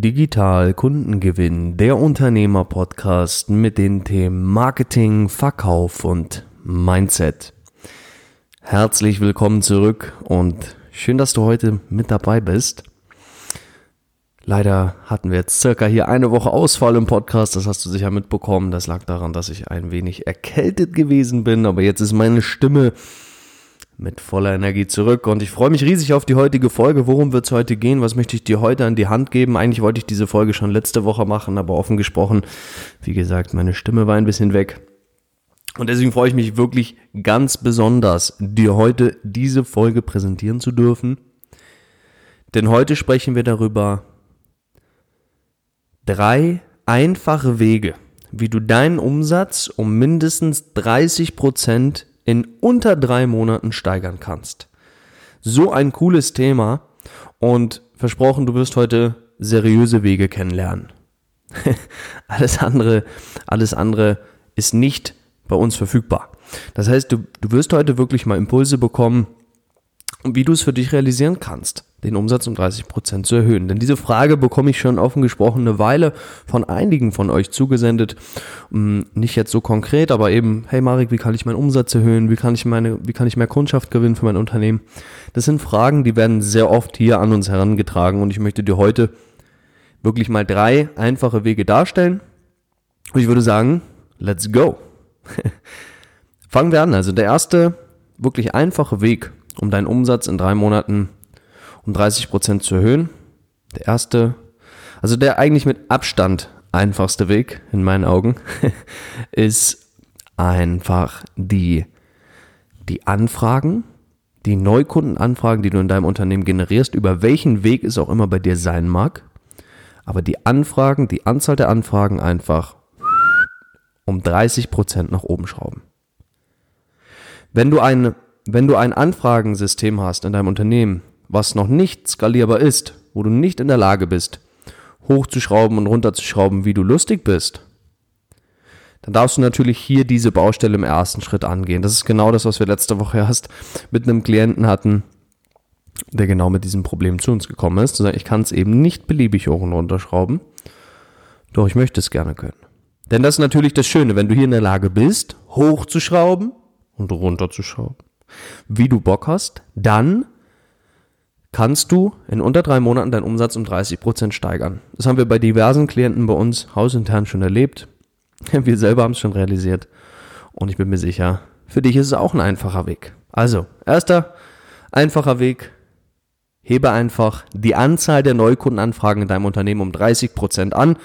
Digital Kundengewinn, der Unternehmer-Podcast mit den Themen Marketing, Verkauf und Mindset. Herzlich willkommen zurück und schön, dass du heute mit dabei bist. Leider hatten wir jetzt circa hier eine Woche Ausfall im Podcast, das hast du sicher mitbekommen. Das lag daran, dass ich ein wenig erkältet gewesen bin, aber jetzt ist meine Stimme mit voller Energie zurück und ich freue mich riesig auf die heutige Folge. Worum wird es heute gehen? Was möchte ich dir heute an die Hand geben? Eigentlich wollte ich diese Folge schon letzte Woche machen, aber offen gesprochen, wie gesagt, meine Stimme war ein bisschen weg. Und deswegen freue ich mich wirklich ganz besonders, dir heute diese Folge präsentieren zu dürfen. Denn heute sprechen wir darüber drei einfache Wege, wie du deinen Umsatz um mindestens 30 Prozent in unter drei Monaten steigern kannst. So ein cooles Thema und versprochen, du wirst heute seriöse Wege kennenlernen. alles andere, alles andere ist nicht bei uns verfügbar. Das heißt, du, du wirst heute wirklich mal Impulse bekommen, wie du es für dich realisieren kannst den Umsatz um 30 Prozent zu erhöhen? Denn diese Frage bekomme ich schon offen gesprochen eine Weile von einigen von euch zugesendet. Hm, nicht jetzt so konkret, aber eben, hey Marek, wie kann ich meinen Umsatz erhöhen? Wie kann ich meine, wie kann ich mehr Kundschaft gewinnen für mein Unternehmen? Das sind Fragen, die werden sehr oft hier an uns herangetragen und ich möchte dir heute wirklich mal drei einfache Wege darstellen. Und ich würde sagen, let's go. Fangen wir an. Also der erste wirklich einfache Weg, um deinen Umsatz in drei Monaten um 30 Prozent zu erhöhen. Der erste, also der eigentlich mit Abstand einfachste Weg in meinen Augen ist einfach die, die Anfragen, die Neukundenanfragen, die du in deinem Unternehmen generierst, über welchen Weg es auch immer bei dir sein mag. Aber die Anfragen, die Anzahl der Anfragen einfach um 30 Prozent nach oben schrauben. Wenn du ein, wenn du ein Anfragensystem hast in deinem Unternehmen, was noch nicht skalierbar ist, wo du nicht in der Lage bist, hochzuschrauben und runterzuschrauben, wie du lustig bist, dann darfst du natürlich hier diese Baustelle im ersten Schritt angehen. Das ist genau das, was wir letzte Woche erst mit einem Klienten hatten, der genau mit diesem Problem zu uns gekommen ist. Zu sagen, ich kann es eben nicht beliebig hoch und runter schrauben, doch ich möchte es gerne können. Denn das ist natürlich das Schöne, wenn du hier in der Lage bist, hochzuschrauben und runterzuschrauben, wie du Bock hast, dann kannst du in unter drei Monaten deinen Umsatz um 30 Prozent steigern. Das haben wir bei diversen Klienten bei uns hausintern schon erlebt. Wir selber haben es schon realisiert. Und ich bin mir sicher, für dich ist es auch ein einfacher Weg. Also, erster einfacher Weg. Hebe einfach die Anzahl der Neukundenanfragen in deinem Unternehmen um 30 Prozent an.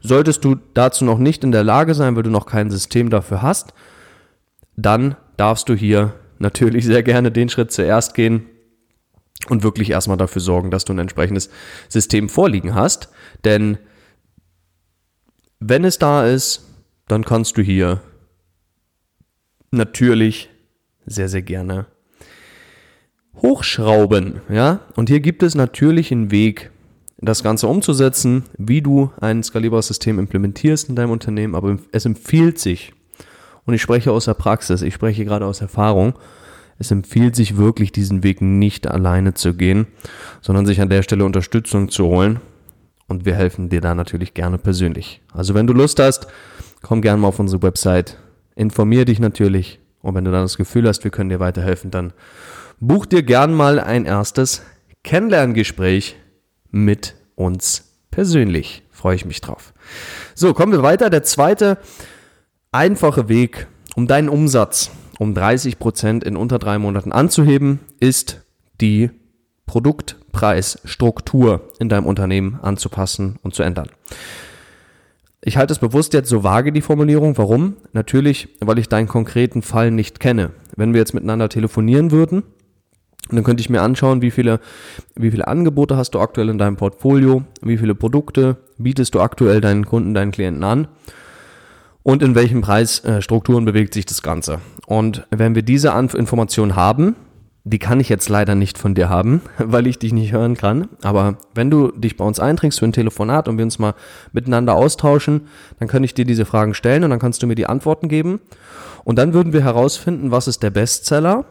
Solltest du dazu noch nicht in der Lage sein, weil du noch kein System dafür hast, dann darfst du hier natürlich sehr gerne den Schritt zuerst gehen, und wirklich erstmal dafür sorgen, dass du ein entsprechendes System vorliegen hast. Denn wenn es da ist, dann kannst du hier natürlich sehr, sehr gerne hochschrauben. Ja? Und hier gibt es natürlich einen Weg, das Ganze umzusetzen, wie du ein skalierbares System implementierst in deinem Unternehmen. Aber es empfiehlt sich, und ich spreche aus der Praxis, ich spreche gerade aus Erfahrung, es empfiehlt sich wirklich, diesen Weg nicht alleine zu gehen, sondern sich an der Stelle Unterstützung zu holen. Und wir helfen dir da natürlich gerne persönlich. Also wenn du Lust hast, komm gerne mal auf unsere Website, informier dich natürlich. Und wenn du dann das Gefühl hast, wir können dir weiterhelfen, dann buch dir gern mal ein erstes Kennenlerngespräch mit uns persönlich. Freue ich mich drauf. So, kommen wir weiter. Der zweite einfache Weg, um deinen Umsatz um 30 Prozent in unter drei Monaten anzuheben, ist die Produktpreisstruktur in deinem Unternehmen anzupassen und zu ändern. Ich halte es bewusst jetzt so vage, die Formulierung. Warum? Natürlich, weil ich deinen konkreten Fall nicht kenne. Wenn wir jetzt miteinander telefonieren würden, dann könnte ich mir anschauen, wie viele, wie viele Angebote hast du aktuell in deinem Portfolio, wie viele Produkte bietest du aktuell deinen Kunden, deinen Klienten an und in welchen Preisstrukturen bewegt sich das Ganze. Und wenn wir diese Information haben, die kann ich jetzt leider nicht von dir haben, weil ich dich nicht hören kann. Aber wenn du dich bei uns einträgst für ein Telefonat und wir uns mal miteinander austauschen, dann kann ich dir diese Fragen stellen und dann kannst du mir die Antworten geben. Und dann würden wir herausfinden, was ist der Bestseller.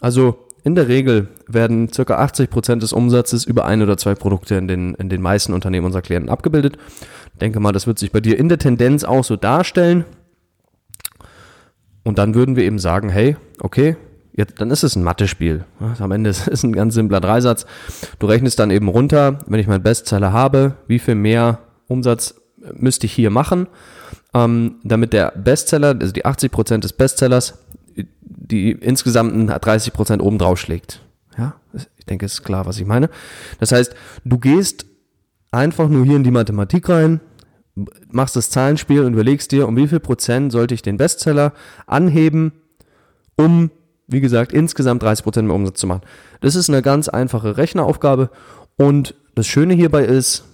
Also in der Regel werden circa 80 Prozent des Umsatzes über ein oder zwei Produkte in den, in den meisten Unternehmen unserer Klienten abgebildet. Denke mal, das wird sich bei dir in der Tendenz auch so darstellen. Und dann würden wir eben sagen, hey, okay, jetzt, dann ist es ein Mathe-Spiel. Am Ende ist es ein ganz simpler Dreisatz. Du rechnest dann eben runter, wenn ich meinen Bestseller habe, wie viel mehr Umsatz müsste ich hier machen, ähm, damit der Bestseller, also die 80 Prozent des Bestsellers, die insgesamten 30 Prozent oben drauf schlägt. Ja, ich denke, ist klar, was ich meine. Das heißt, du gehst einfach nur hier in die Mathematik rein, machst das Zahlenspiel und überlegst dir, um wie viel Prozent sollte ich den Bestseller anheben, um, wie gesagt, insgesamt 30 Prozent mehr Umsatz zu machen. Das ist eine ganz einfache Rechneraufgabe und das Schöne hierbei ist,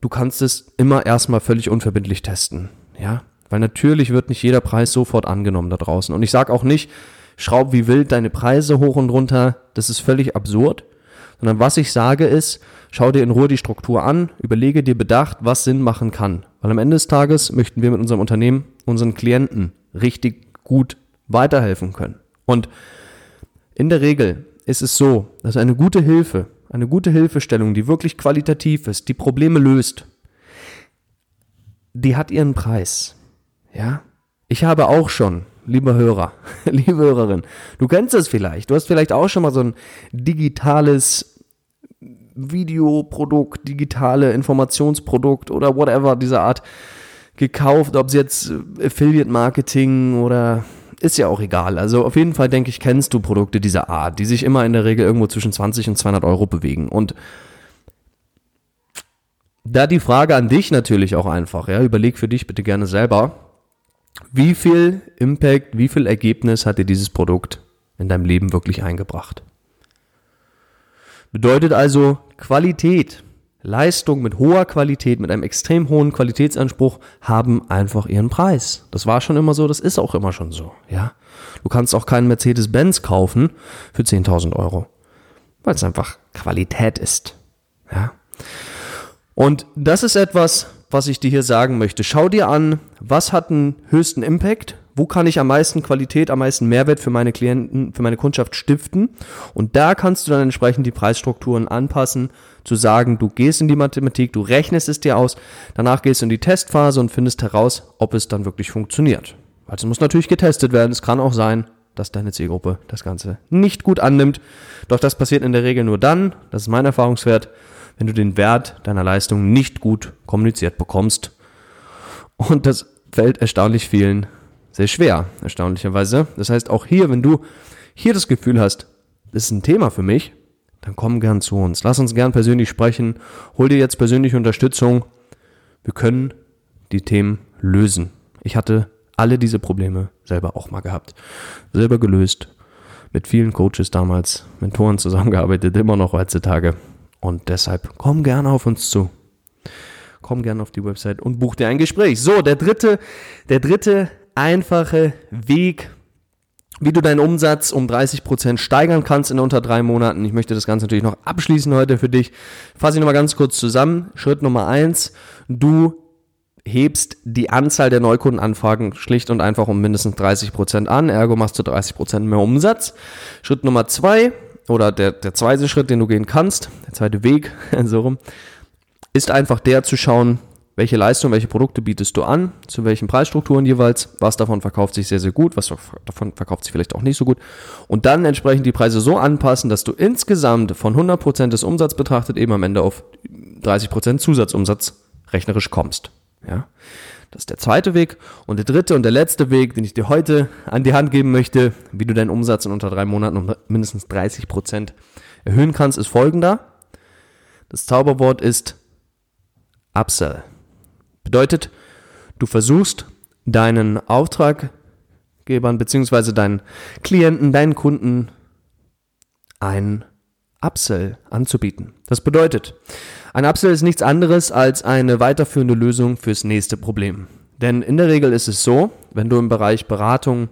du kannst es immer erstmal völlig unverbindlich testen. Ja, weil natürlich wird nicht jeder Preis sofort angenommen da draußen. Und ich sage auch nicht, schraub wie wild deine Preise hoch und runter, das ist völlig absurd. Sondern was ich sage ist, schau dir in Ruhe die Struktur an, überlege dir bedacht, was Sinn machen kann. Weil am Ende des Tages möchten wir mit unserem Unternehmen unseren Klienten richtig gut weiterhelfen können. Und in der Regel ist es so, dass eine gute Hilfe, eine gute Hilfestellung, die wirklich qualitativ ist, die Probleme löst, die hat ihren Preis. Ja? Ich habe auch schon, lieber Hörer, liebe Hörerin, du kennst es vielleicht. Du hast vielleicht auch schon mal so ein digitales Videoprodukt, digitale Informationsprodukt oder whatever dieser Art gekauft, ob es jetzt Affiliate Marketing oder ist ja auch egal. Also auf jeden Fall denke ich, kennst du Produkte dieser Art, die sich immer in der Regel irgendwo zwischen 20 und 200 Euro bewegen. Und da die Frage an dich natürlich auch einfach, ja, überleg für dich bitte gerne selber, wie viel Impact, wie viel Ergebnis hat dir dieses Produkt in deinem Leben wirklich eingebracht? Bedeutet also Qualität, Leistung mit hoher Qualität, mit einem extrem hohen Qualitätsanspruch haben einfach ihren Preis. Das war schon immer so, das ist auch immer schon so, ja. Du kannst auch keinen Mercedes-Benz kaufen für 10.000 Euro, weil es einfach Qualität ist, ja. Und das ist etwas, was ich dir hier sagen möchte. Schau dir an, was hat einen höchsten Impact? Wo kann ich am meisten Qualität, am meisten Mehrwert für meine Klienten, für meine Kundschaft stiften? Und da kannst du dann entsprechend die Preisstrukturen anpassen, zu sagen, du gehst in die Mathematik, du rechnest es dir aus, danach gehst du in die Testphase und findest heraus, ob es dann wirklich funktioniert. Also muss natürlich getestet werden. Es kann auch sein, dass deine Zielgruppe das Ganze nicht gut annimmt. Doch das passiert in der Regel nur dann, das ist mein Erfahrungswert, wenn du den Wert deiner Leistung nicht gut kommuniziert bekommst. Und das fällt erstaunlich vielen sehr schwer, erstaunlicherweise. Das heißt, auch hier, wenn du hier das Gefühl hast, das ist ein Thema für mich, dann komm gern zu uns. Lass uns gern persönlich sprechen. Hol dir jetzt persönliche Unterstützung. Wir können die Themen lösen. Ich hatte alle diese Probleme selber auch mal gehabt. Selber gelöst. Mit vielen Coaches damals, Mentoren zusammengearbeitet, immer noch heutzutage. Und deshalb komm gerne auf uns zu. Komm gerne auf die Website und buch dir ein Gespräch. So, der dritte, der dritte einfache Weg, wie du deinen Umsatz um 30 Prozent steigern kannst in unter drei Monaten. Ich möchte das Ganze natürlich noch abschließen heute für dich. Fasse ich nochmal ganz kurz zusammen. Schritt Nummer eins: Du hebst die Anzahl der Neukundenanfragen schlicht und einfach um mindestens 30 Prozent an. Ergo machst du 30 Prozent mehr Umsatz. Schritt Nummer zwei: oder der, der zweite Schritt, den du gehen kannst, der zweite Weg, so rum, ist einfach der zu schauen, welche Leistung, welche Produkte bietest du an, zu welchen Preisstrukturen jeweils, was davon verkauft sich sehr, sehr gut, was davon verkauft sich vielleicht auch nicht so gut und dann entsprechend die Preise so anpassen, dass du insgesamt von 100% des Umsatzes betrachtet eben am Ende auf 30% Zusatzumsatz rechnerisch kommst. Ja? Das ist der zweite Weg. Und der dritte und der letzte Weg, den ich dir heute an die Hand geben möchte, wie du deinen Umsatz in unter drei Monaten um mindestens 30 Prozent erhöhen kannst, ist folgender. Das Zauberwort ist Upsell. Bedeutet, du versuchst deinen Auftraggebern bzw. deinen Klienten, deinen Kunden ein Upsell anzubieten. Das bedeutet, ein Upsell ist nichts anderes als eine weiterführende Lösung fürs nächste Problem. Denn in der Regel ist es so, wenn du im Bereich Beratung,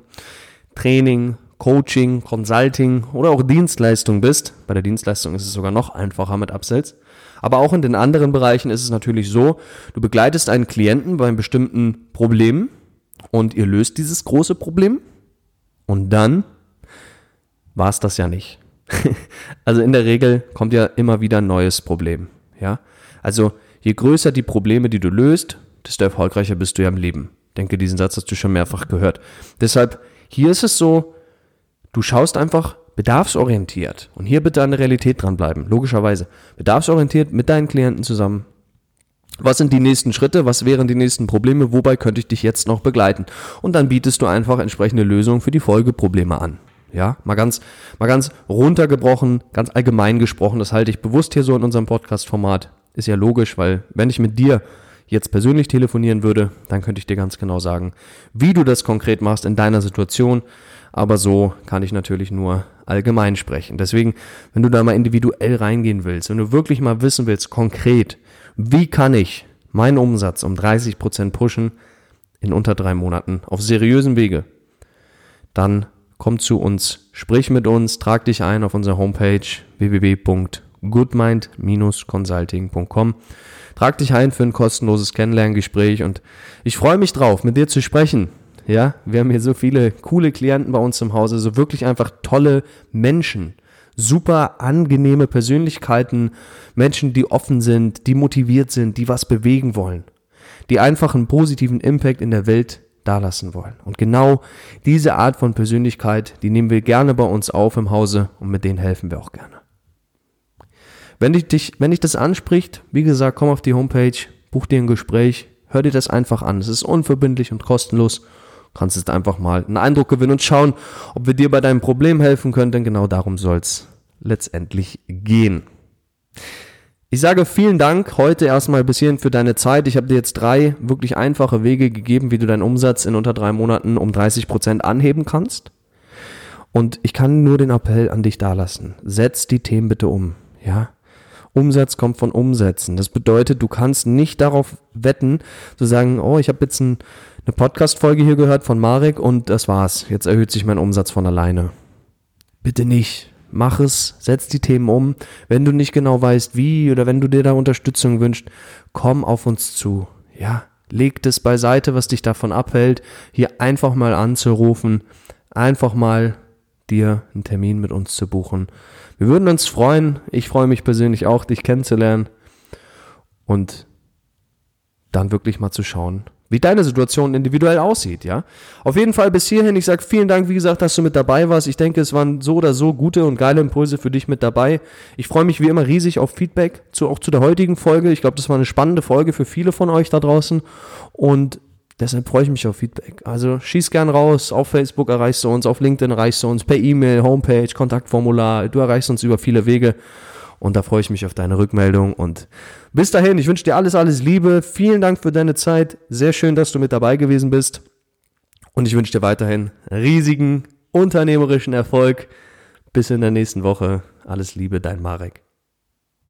Training, Coaching, Consulting oder auch Dienstleistung bist, bei der Dienstleistung ist es sogar noch einfacher mit Upsells, aber auch in den anderen Bereichen ist es natürlich so, du begleitest einen Klienten bei einem bestimmten Problem und ihr löst dieses große Problem und dann war es das ja nicht. also in der Regel kommt ja immer wieder ein neues Problem. Ja, also je größer die Probleme, die du löst, desto erfolgreicher bist du ja im Leben. Ich denke, diesen Satz hast du schon mehrfach gehört. Deshalb, hier ist es so, du schaust einfach bedarfsorientiert und hier bitte an der Realität dranbleiben, logischerweise. Bedarfsorientiert mit deinen Klienten zusammen. Was sind die nächsten Schritte? Was wären die nächsten Probleme? Wobei könnte ich dich jetzt noch begleiten? Und dann bietest du einfach entsprechende Lösungen für die Folgeprobleme an. Ja, mal ganz, mal ganz runtergebrochen, ganz allgemein gesprochen. Das halte ich bewusst hier so in unserem Podcast-Format. Ist ja logisch, weil wenn ich mit dir jetzt persönlich telefonieren würde, dann könnte ich dir ganz genau sagen, wie du das konkret machst in deiner Situation. Aber so kann ich natürlich nur allgemein sprechen. Deswegen, wenn du da mal individuell reingehen willst, wenn du wirklich mal wissen willst, konkret, wie kann ich meinen Umsatz um 30 Prozent pushen in unter drei Monaten auf seriösen Wege, dann komm zu uns, sprich mit uns, trag dich ein auf unserer Homepage www.goodmind-consulting.com. Trag dich ein für ein kostenloses Kennenlerngespräch und ich freue mich drauf, mit dir zu sprechen. Ja, wir haben hier so viele coole Klienten bei uns im Hause, so wirklich einfach tolle Menschen, super angenehme Persönlichkeiten, Menschen, die offen sind, die motiviert sind, die was bewegen wollen, die einfach einen positiven Impact in der Welt dalassen wollen. Und genau diese Art von Persönlichkeit, die nehmen wir gerne bei uns auf im Hause und mit denen helfen wir auch gerne. Wenn dich, wenn dich das anspricht, wie gesagt, komm auf die Homepage, buch dir ein Gespräch, hör dir das einfach an. Es ist unverbindlich und kostenlos. Du kannst jetzt einfach mal einen Eindruck gewinnen und schauen, ob wir dir bei deinem Problem helfen können, denn genau darum soll es letztendlich gehen. Ich sage vielen Dank heute erstmal bis hierhin für deine Zeit. Ich habe dir jetzt drei wirklich einfache Wege gegeben, wie du deinen Umsatz in unter drei Monaten um 30 Prozent anheben kannst. Und ich kann nur den Appell an dich dalassen. Setz die Themen bitte um. Ja? Umsatz kommt von Umsätzen. Das bedeutet, du kannst nicht darauf wetten, zu sagen, oh, ich habe jetzt ein, eine Podcast-Folge hier gehört von Marek und das war's. Jetzt erhöht sich mein Umsatz von alleine. Bitte nicht mach es, setz die Themen um. Wenn du nicht genau weißt, wie oder wenn du dir da Unterstützung wünschst, komm auf uns zu. Ja, leg das beiseite, was dich davon abhält, hier einfach mal anzurufen, einfach mal dir einen Termin mit uns zu buchen. Wir würden uns freuen, ich freue mich persönlich auch, dich kennenzulernen und dann wirklich mal zu schauen, wie deine Situation individuell aussieht, ja. Auf jeden Fall bis hierhin, ich sage vielen Dank, wie gesagt, dass du mit dabei warst. Ich denke, es waren so oder so gute und geile Impulse für dich mit dabei. Ich freue mich wie immer riesig auf Feedback, zu, auch zu der heutigen Folge. Ich glaube, das war eine spannende Folge für viele von euch da draußen und deshalb freue ich mich auf Feedback. Also schieß gern raus, auf Facebook erreichst du uns, auf LinkedIn erreichst du uns, per E-Mail, Homepage, Kontaktformular, du erreichst uns über viele Wege. Und da freue ich mich auf deine Rückmeldung. Und bis dahin, ich wünsche dir alles, alles Liebe. Vielen Dank für deine Zeit. Sehr schön, dass du mit dabei gewesen bist. Und ich wünsche dir weiterhin riesigen unternehmerischen Erfolg. Bis in der nächsten Woche. Alles Liebe, dein Marek.